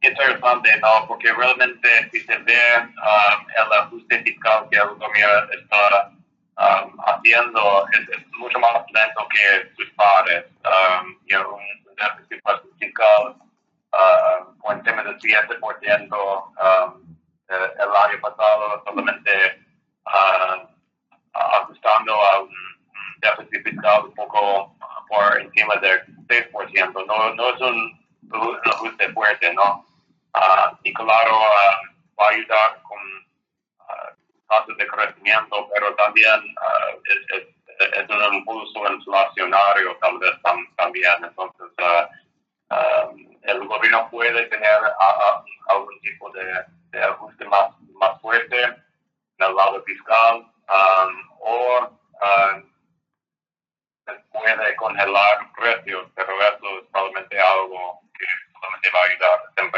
interesante, ¿no? Porque realmente si se ve um, el ajuste fiscal que el gobierno está um, haciendo es, mucho más lento que sus pares. Um, know, un déficit fiscal uh, con tema del 7% um, el año pasado solamente uh, ajustando a un déficit fiscal un poco por encima del 6%. No, no es un un ajuste fuerte, ¿no? Uh, y claro, uh, va a ayudar con uh, tasas de crecimiento, pero también es, es, un impulso inflacionario tal vez tam, también. Entonces, el gobierno puede tener algún tipo de, ajuste más, más fuerte en el lado fiscal um, o puede congelar precios, pero es valued artists and